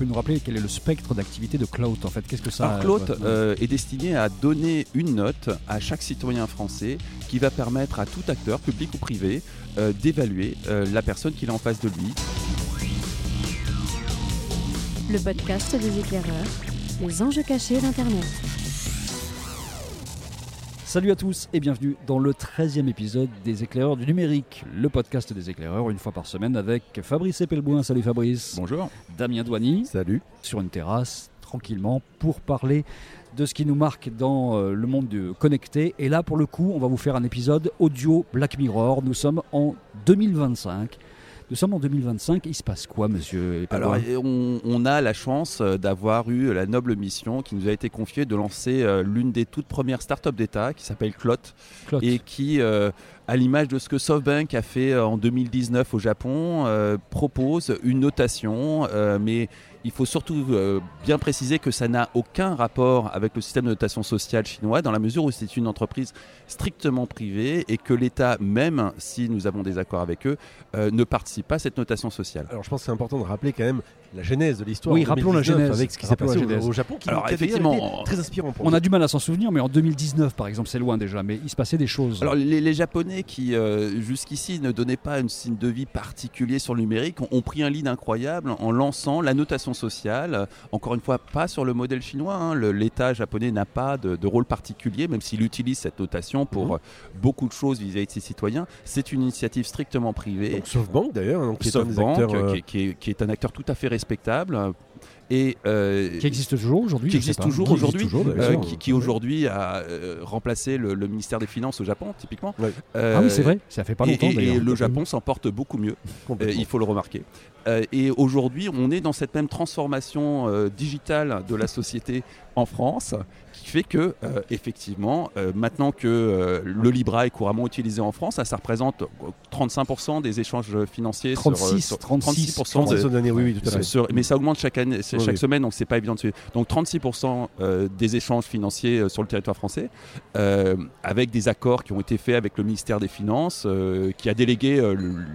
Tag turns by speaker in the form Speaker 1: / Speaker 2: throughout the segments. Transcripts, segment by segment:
Speaker 1: peux nous rappeler quel est le spectre d'activité de Cloud en fait Qu'est-ce que ça
Speaker 2: Alors, Cloud euh, est destiné à donner une note à chaque citoyen français qui va permettre à tout acteur, public ou privé, euh, d'évaluer euh, la personne qu'il a en face de lui.
Speaker 3: Le podcast des éclaireurs, les enjeux cachés d'Internet.
Speaker 1: Salut à tous et bienvenue dans le 13e épisode des éclaireurs du numérique, le podcast des éclaireurs une fois par semaine avec Fabrice Epelboin. Salut Fabrice.
Speaker 2: Bonjour.
Speaker 1: Damien Douany.
Speaker 4: Salut.
Speaker 1: Sur une terrasse, tranquillement, pour parler de ce qui nous marque dans euh, le monde du connecté. Et là, pour le coup, on va vous faire un épisode audio Black Mirror. Nous sommes en 2025. Nous sommes en 2025. Il se passe quoi, monsieur
Speaker 2: Alors, on, on, a la chance euh, d'avoir eu la noble mission qui nous a été confiée de lancer euh, l'une des toutes premières startups d'État qui s'appelle Clot, et qui, euh, à l'image de ce que SoftBank a fait en 2019 au Japon, propose une notation, mais il faut surtout euh, bien préciser que ça n'a aucun rapport avec le système de notation sociale chinois, dans la mesure où c'est une entreprise strictement privée et que l'État, même si nous avons des accords avec eux, euh, ne participe pas à cette notation sociale.
Speaker 4: Alors je pense que c'est important de rappeler quand même la genèse de l'histoire.
Speaker 1: Oui, rappelons la genèse.
Speaker 4: Avec ce qui s'est passé au, Japon, qui
Speaker 2: Alors, effectivement,
Speaker 4: très inspirant.
Speaker 1: on a du mal à s'en souvenir, mais en 2019, par exemple, c'est loin déjà, mais il se passait des choses.
Speaker 2: Alors, les, Japonais qui, euh, jusqu'ici, ne donnaient pas un signe de vie particulier sur le numérique, ont, pris un lead incroyable en lançant la notation sociale. Encore une fois, pas sur le modèle chinois. Hein. L'État japonais n'a pas de, rôle particulier, même s'il utilise cette notation pour mhm. beaucoup de choses vis-à-vis de ses citoyens. C'est une initiative strictement privée.
Speaker 4: Donc, SoftBank, d'ailleurs,
Speaker 2: qui, euh, qui, qui est un acteur tout à fait respectable.
Speaker 1: Et euh, qui existe toujours aujourd'hui
Speaker 2: qui existe toujours aujourd'hui euh, qui, aujourd'hui a euh, remplacé le, ministère des Finances au Japon typiquement.
Speaker 1: Ah oui c'est vrai. Ça fait pas longtemps
Speaker 2: et, et le Japon s'en porte beaucoup mieux. Il faut le remarquer. Et aujourd'hui on est dans cette même transformation digitale de la société en France qui fait que, euh, effectivement, euh, maintenant que euh, le Libra est couramment utilisé en France, ça, représente 35% des échanges financiers
Speaker 1: 36, sur, 36, 36%
Speaker 4: oui, tout à
Speaker 2: fait. mais ça augmente chaque, année, chaque semaine, donc c'est pas évident de suivre. Donc 36% des échanges financiers sur le territoire français, avec des accords qui ont été faits avec le ministère des Finances, qui a délégué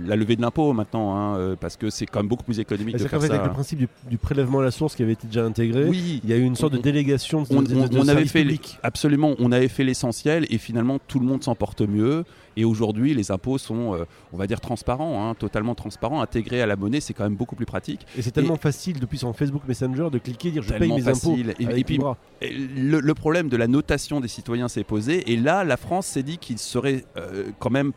Speaker 2: la levée de l'impôt maintenant, hein, parce que c'est quand même beaucoup plus économique de faire ça.
Speaker 4: Avec le principe du, prélèvement à la source qui avait été déjà intégré,
Speaker 2: oui,
Speaker 4: il y a eu une sorte de délégation de,
Speaker 2: on, avait fait absolument, on avait fait l'essentiel et finalement tout le monde s'en porte mieux. Et aujourd'hui, les impôts sont, euh, on va dire, transparents, hein, totalement transparents, intégrés à la monnaie, c'est quand même beaucoup plus pratique.
Speaker 4: Et c'est tellement facile depuis son Facebook Messenger de cliquer, dire je paye mes impôts. Et, puis,
Speaker 2: le, le, problème de la notation des citoyens s'est posé. Et là, la France s'est dit qu'il serait euh, quand même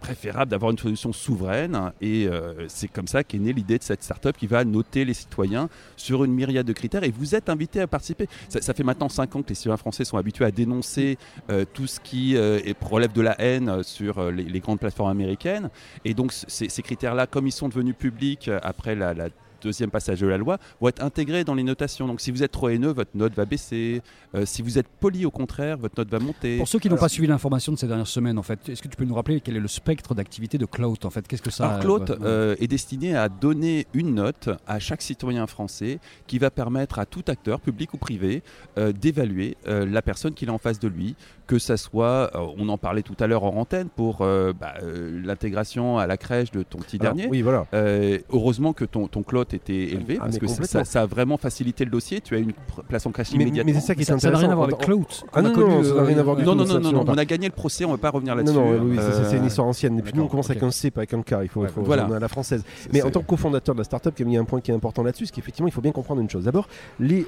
Speaker 2: préférable d'avoir une solution souveraine. Et euh, c'est comme ça qu'est née l'idée de cette start-up qui va noter les citoyens sur une myriade de critères. Et vous êtes invité à participer. Ça, fait maintenant 5 ans que les citoyens français sont habitués à dénoncer euh, tout ce qui euh, relève de la haine sur les, grandes plateformes américaines. Et donc ces, critères-là, comme ils sont devenus publics après la deuxième passage de la loi, vont être intégrés dans les notations. Donc si vous êtes trop haineux, votre note va baisser. Euh, si vous êtes poli, au contraire, votre note va monter.
Speaker 1: Pour ceux qui n'ont pas suivi l'information de ces dernières semaines, en fait, est-ce que tu peux nous rappeler quel est le spectre d'activité de Cloud en fait? Qu'est-ce que ça
Speaker 2: Alors, Cloud euh, est destiné à donner une note à chaque citoyen français qui va permettre à tout acteur, public ou privé, euh, d'évaluer la personne qu'il a en face de lui, que ça soit, on en parlait tout à l'heure en antenne, pour bah, l'intégration à la crèche de ton petit dernier.
Speaker 4: Oui, voilà.
Speaker 2: heureusement que ton, ton Cloud était élevé ah, parce que ça, a vraiment facilité le dossier. Tu as une place en crèche immédiatement.
Speaker 4: Mais c'est ça qui est
Speaker 1: intéressant. Ça n'a rien à voir avec Cloud.
Speaker 4: Ah non, non, ça n'a rien à voir
Speaker 2: Non, non, non, non, on a gagné le procès, on ne va pas revenir là-dessus.
Speaker 4: Non, non, oui, c'est une histoire ancienne. Et puis nous, on commence avec un C, pas avec un K. Il faut, voilà. à la française. Mais en tant que cofondateur de la startup, il y a un point qui est important là-dessus, c'est qu'effectivement, il faut bien comprendre une chose. D'abord, les,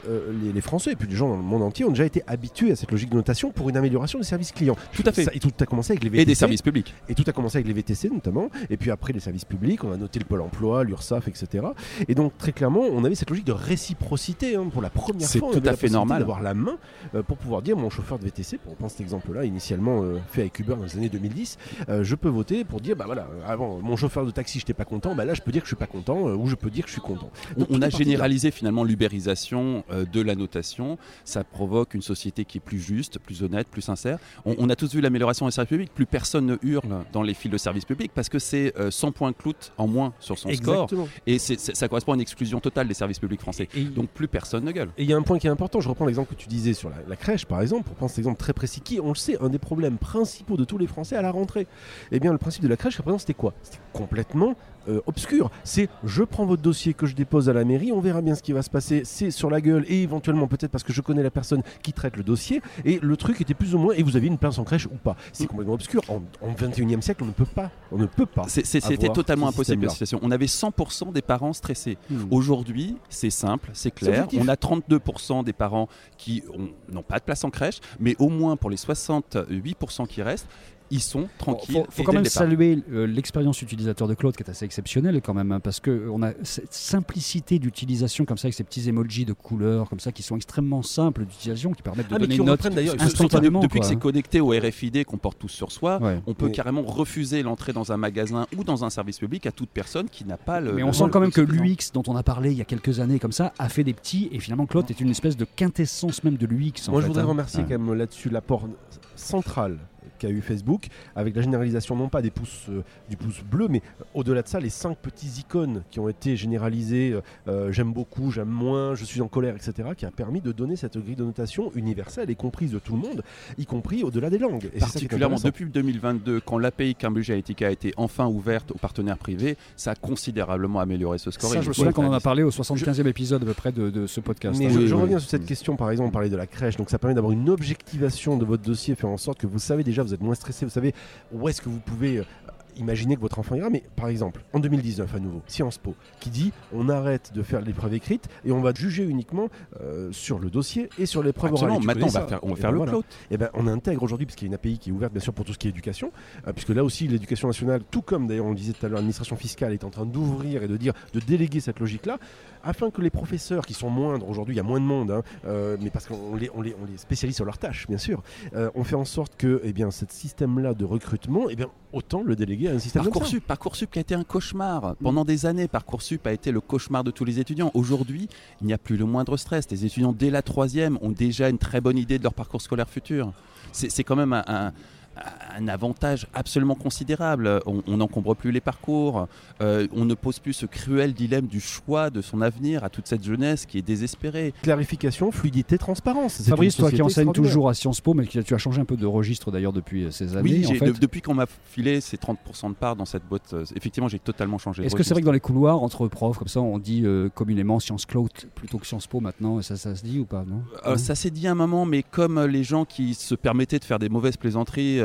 Speaker 4: les, Français et puis les gens dans le monde entier ont déjà été habitués à cette logique de notation pour une amélioration des services clients.
Speaker 2: Tout à fait.
Speaker 4: et tout a commencé avec les VTC.
Speaker 2: Et des services publics.
Speaker 4: Et tout a commencé avec les VTC notamment. Et puis après, les services publics, on a noté le Pôle emploi, l'URSSAF, etc. Et donc, très clairement, on avait cette logique de réciprocité hein, pour la première fois.
Speaker 2: C'est tout à fait normal
Speaker 4: d'avoir la main euh, pour pouvoir dire mon chauffeur de VTC, pour prendre cet exemple-là, initialement euh, fait avec Uber dans les années 2010, euh, je peux voter pour dire bah voilà, avant mon chauffeur de taxi, je n'étais pas content, bah là je peux dire que je suis pas content ou je peux dire que je suis content.
Speaker 2: on a généralisé finalement l'ubérisation de la notation. Ça provoque une société qui est plus juste, plus honnête, plus sincère. On, a tous vu l'amélioration des services publics. Plus personne ne hurle dans les files de services publics parce que c'est 100 points clout en moins sur son score. Et ça correspond à une exclusion totale des services publics français. Et Donc plus personne ne gueule.
Speaker 4: Et il y a un point qui est important, je reprends l'exemple que tu disais sur la, crèche par exemple, pour prendre cet exemple très précis, qui, on le sait, un des problèmes principaux de tous les Français à la rentrée. Eh bien le principe de la crèche, à présent, c'était quoi? C'était complètement euh, obscur. C'est je prends votre dossier que je dépose à la mairie, on verra bien ce qui va se passer. C'est sur la gueule et éventuellement peut-être parce que je connais la personne qui traite le dossier. Et le truc était plus ou moins et vous aviez une place en crèche ou pas. C'est complètement obscur. En, 21e siècle, on ne peut pas. On ne peut pas.
Speaker 2: C'était totalement impossible la situation. On avait 100% des parents stressés. Hmm. Aujourd'hui, c'est simple, c'est clair. On a 32% des parents qui n'ont pas de place en crèche, mais au moins pour les 68% qui restent, ils sont tranquilles.
Speaker 1: Il faut, quand même saluer euh, l'expérience utilisateur de Claude qui est assez exceptionnelle quand même, hein, parce qu'on a cette simplicité d'utilisation comme ça avec ces petits emojis de couleurs comme ça qui sont extrêmement simples d'utilisation, qui permettent de ah, donner une note instantanément.
Speaker 2: Depuis que c'est connecté au RFID qu'on porte tous sur soi, on peut carrément refuser l'entrée dans un magasin ou dans un service public à toute personne qui n'a pas le.
Speaker 1: Mais on sent quand même que l'UX dont on a parlé il y a quelques années comme ça a fait des petits et finalement Claude est une espèce de quintessence même de l'UX.
Speaker 4: Moi je voudrais hein. remercier quand même là-dessus l'apport central qu'a eu Facebook, avec la généralisation non pas des pouces, euh, du pouce bleu, mais euh, au-delà de ça, les cinq petits icônes qui ont été généralisés, euh, j'aime beaucoup, j'aime moins, je suis en colère, etc., qui a permis de donner cette grille de notation universelle et comprise de tout le monde, y compris au-delà des langues.
Speaker 2: Et Particulièrement depuis 2022, quand l'API Cambridge Analytica a été enfin ouverte aux partenaires privés, ça a considérablement amélioré ce score.
Speaker 1: Ça, je me souviens qu'on en a parlé au 75e épisode à peu près de, ce podcast.
Speaker 4: Mais je, reviens sur cette question, par exemple, on parlait de la crèche, donc ça permet d'avoir une objectivation de votre dossier, faire en sorte que vous savez déjà vous êtes moins stressé, vous savez où est-ce que vous pouvez euh, imaginer que votre enfant ira. Mais par exemple, en 2019 à nouveau, Sciences Po, qui dit on arrête de faire l'épreuve écrite et on va juger uniquement euh, sur le dossier et sur l'épreuve orale.
Speaker 2: Maintenant, on va faire, on va faire le voilà.
Speaker 4: Et eh ben, on intègre aujourd'hui, parce qu'il y a une API qui est ouverte bien sûr pour tout ce qui est éducation, euh, puisque là aussi l'éducation nationale, tout comme d'ailleurs on le disait tout à l'heure, l'administration fiscale est en train d'ouvrir et de dire de déléguer cette logique-là afin que les professeurs, qui sont moindres, aujourd'hui il y a moins de monde, hein, euh, mais parce qu'on les, on les, on les, spécialise sur leurs tâches, bien sûr, on fait en sorte que eh bien, ce système-là de recrutement, eh bien, autant le déléguer
Speaker 2: Parcoursup, Parcoursup qui a été un cauchemar. Pendant des années, Parcoursup a été le cauchemar de tous les étudiants. Aujourd'hui, il n'y a plus le moindre stress. Les étudiants, dès la troisième, ont déjà une très bonne idée de leur parcours scolaire futur. C'est quand même un avantage absolument considérable. On n'encombre plus les parcours, euh, on ne pose plus ce cruel dilemme du choix de son avenir à toute cette jeunesse qui est désespérée.
Speaker 4: Clarification, fluidité, transparence.
Speaker 1: Fabrice, toi qui enseignes toujours à Sciences Po, mais qui, tu as changé un peu de registre d'ailleurs depuis euh, ces années.
Speaker 2: Oui, depuis qu'on m'a filé ces 30% de parts dans cette boîte, euh, effectivement, j'ai totalement changé.
Speaker 1: Est-ce que c'est vrai que dans les couloirs, entre profs, comme ça, on dit communément Sciences Cloud plutôt que Sciences Po maintenant Ça, ça se dit ou pas non?
Speaker 2: Ça s'est dit un moment, mais comme les gens qui se permettaient de faire des mauvaises plaisanteries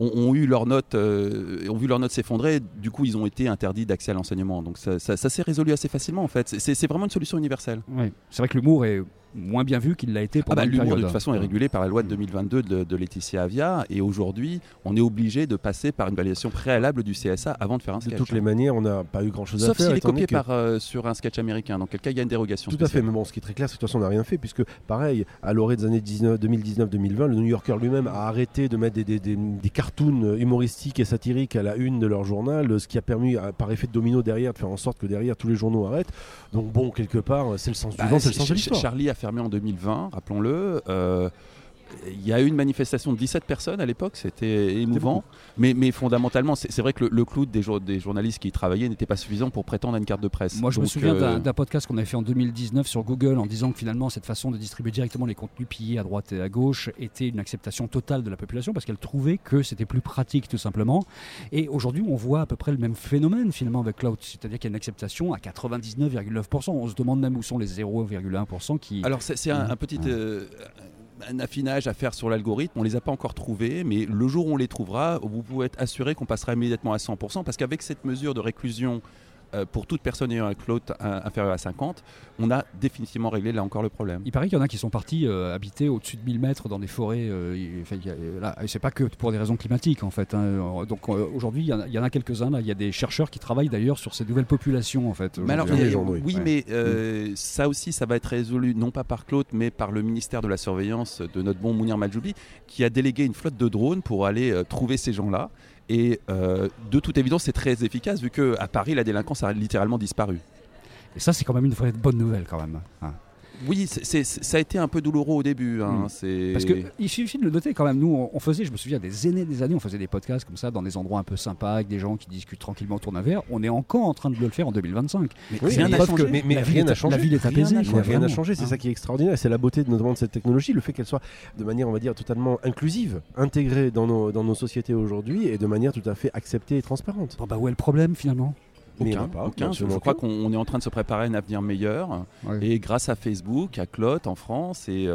Speaker 2: ont, eu leurs notes, euh, ont vu leurs notes s'effondrer. Du coup, ils ont été interdits d'accès à l'enseignement. Donc ça, ça s'est résolu assez facilement en fait. C'est vraiment une solution universelle.
Speaker 1: Oui. C'est vrai que l'humour est moins bien vu qu'il l'a été pendant ah bah,
Speaker 2: L'humour, de toute façon, est régulé par la loi de 2022 de, Laetitia Avia. Et aujourd'hui, on est obligé de passer par une validation préalable du CSA avant de faire un sketch.
Speaker 4: De toutes les manières, on n'a pas eu grand-chose à
Speaker 2: faire.
Speaker 4: Sauf
Speaker 2: s'il est copié par, euh, sur un sketch américain. Dans quel cas, il y a une dérogation.
Speaker 4: Tout à fait. Mais bon, ce qui est très clair, c'est que de toute façon, on n'a rien fait. Puisque, pareil, à l'orée des années 2019-2020, le New Yorker lui-même a arrêté de mettre des, des, des, cartoons humoristiques et satiriques à la une de leur journal. Ce qui a permis, par effet de domino derrière, de faire en sorte que derrière, tous les journaux arrêtent. Donc, bon, quelque part, c'est le sens du bah, vent, c'est le sens de l'histoire.
Speaker 2: Charlie a fermé en 2020 rappelons-le. Il y a eu une manifestation de 17 personnes à l'époque, c'était émouvant. Mais, mais, fondamentalement, c'est vrai que le, cloud des, des, journalistes qui y travaillaient n'était pas suffisant pour prétendre à une carte de presse.
Speaker 1: Moi, je me souviens euh, d'un podcast qu'on avait fait en 2019 sur Google en disant que finalement, cette façon de distribuer directement les contenus pillés à droite et à gauche était une acceptation totale de la population parce qu'elle trouvait que c'était plus pratique, tout simplement. Et aujourd'hui, on voit à peu près le même phénomène finalement avec cloud, c'est-à-dire qu'il y a une acceptation à 99,9%. On se demande même où sont les 0,1% qui.
Speaker 2: Alors, c'est un, petit. Euh, un affinage à faire sur l'algorithme. On les a pas encore trouvés, mais le jour où on les trouvera, vous pouvez être assuré qu'on passera immédiatement à 100%, parce qu'avec cette mesure de réclusion euh, pour toute personne ayant un cloud inférieur à 50, on a définitivement réglé là encore le problème.
Speaker 1: Il paraît qu'il y en a qui sont partis euh, habiter au-dessus de 1000 mètres dans des forêts. Euh, c'est pas que pour des raisons climatiques en fait. Hein. Donc aujourd'hui, il y, en a, quelques-uns. Il y a des chercheurs qui travaillent d'ailleurs sur ces nouvelles populations en fait.
Speaker 2: Mais oui, mais mm. ça aussi, ça va être résolu non pas par Claude, mais par le ministère de la Surveillance de notre bon Mounir Majoubi, qui a délégué une flotte de drones pour aller trouver ces gens-là et euh, de toute évidence, c'est très efficace vu qu'à Paris, la délinquance a littéralement disparu.
Speaker 1: Et ça, c'est quand même une vraie bonne nouvelle, quand même. Hein.
Speaker 2: Oui, ça a été un peu douloureux au début. Hein,
Speaker 1: mm. Parce qu'il suffit de le noter quand même. Nous, on, faisait, je me souviens, des années, des années, on faisait des podcasts comme ça dans des endroits un peu sympas avec des gens qui discutent tranquillement autour d'un verre. On est encore en train de le faire en 2025.
Speaker 4: Mais rien n'a changé. mais, la, rien
Speaker 1: changé. la ville est apaisée.
Speaker 4: Rien n'a changé. C'est ça qui est extraordinaire. C'est la beauté notamment de cette technologie, le fait qu'elle soit de manière, on va dire, totalement inclusive, intégrée dans nos, dans nos sociétés aujourd'hui et de manière tout à fait acceptée et transparente.
Speaker 1: Bon bah où est le problème finalement?
Speaker 2: Aucun, aucun. Je, crois qu'on est en train de se préparer à un avenir meilleur. Et grâce à Facebook, à Clot en France et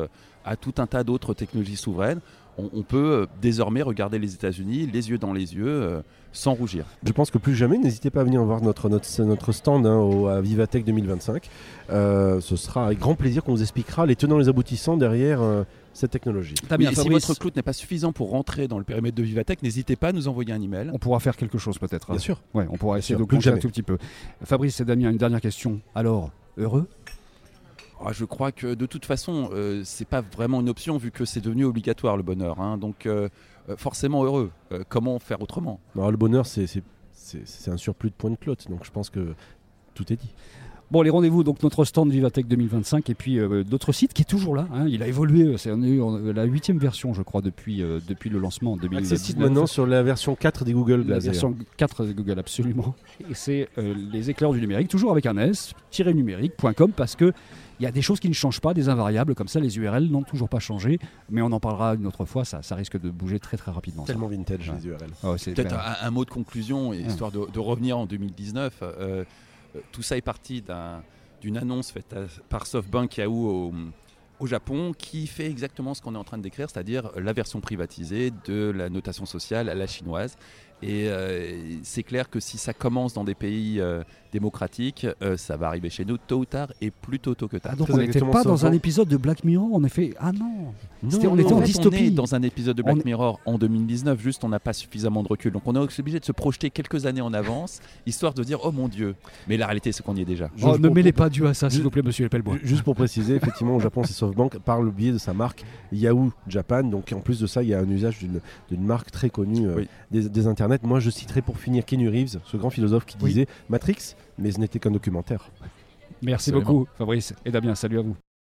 Speaker 2: à tout un tas d'autres technologies souveraines, on, peut désormais regarder les États-Unis les yeux dans les yeux sans rougir.
Speaker 4: Je pense que plus jamais, n'hésitez pas à venir voir notre, notre, notre stand hein, au, à Vivatech 2025. ce sera avec grand plaisir qu'on vous expliquera les tenants et les aboutissants derrière cette technologie.
Speaker 2: si votre cloud n'est pas suffisant pour rentrer dans le périmètre de Vivatech, n'hésitez pas à nous envoyer un email.
Speaker 1: On pourra faire quelque chose peut-être.
Speaker 4: Bien sûr.
Speaker 1: Ouais, on pourra essayer de un tout petit peu. Fabrice et Damien, une dernière question. Alors, heureux?
Speaker 2: Je crois que de toute façon, euh, c'est pas vraiment une option vu que c'est devenu obligatoire le bonheur. Hein. donc euh, euh, forcément heureux. comment faire autrement?
Speaker 4: Le bonheur, c'est un surplus de points de clotte. Donc je pense que tout est dit.
Speaker 1: Bon, les rendez-vous, donc notre stand Vivatech 2025 et puis euh, notre site qui est toujours là. Hein. il a évolué, c'est la huitième version, je crois, depuis, euh, depuis le lancement en 2019.
Speaker 4: Accessible maintenant sur la version 4 des Google
Speaker 1: La version 4 des Google, absolument. Et c'est euh, les éclairs du numérique, toujours avec un S, numérique.com, parce que il y a des choses qui ne changent pas, des invariables comme ça, les URL n'ont toujours pas changé, mais on en parlera une autre fois, ça, ça risque de bouger très très rapidement.
Speaker 4: Tellement vintage les URL.
Speaker 2: Ah Peut-être un, mot de conclusion, histoire de, de, revenir en 2019. Euh, tout ça est parti d'une annonce faite par SoftBank Yahoo au, au Japon qui fait exactement ce qu'on est en train de décrire, c'est-à-dire la version privatisée de la notation sociale à la chinoise. Et euh, c'est clair que si ça commence dans des pays euh, démocratiques, euh, ça va arriver chez nous tôt ou tard et plutôt tôt que tard.
Speaker 1: Ah, donc on n'était pas dans un épisode de Black Mirror, on a fait ah non, on était en, dystopie. On est
Speaker 2: dans un épisode de Black Mirror en 2019, juste on n'a pas suffisamment de recul. Donc on est obligé de se projeter quelques années en avance, histoire de dire oh mon Dieu. Mais la réalité c'est qu'on y est déjà.
Speaker 1: Oh, ne mêlez pas Dieu à ça, s'il vous plaît, monsieur Lepelbois.
Speaker 4: Juste pour préciser, effectivement, au Japon, c'est SoftBank par le biais de sa marque Yahoo Japan. Donc en plus de ça, il y a un usage d'une marque très connue des, des internets. Moi, je citerai pour finir Kenny Reeves, ce grand philosophe qui disait Matrix, mais ce n'était qu'un documentaire.
Speaker 1: Merci beaucoup, Fabrice et Damien. Salut à vous.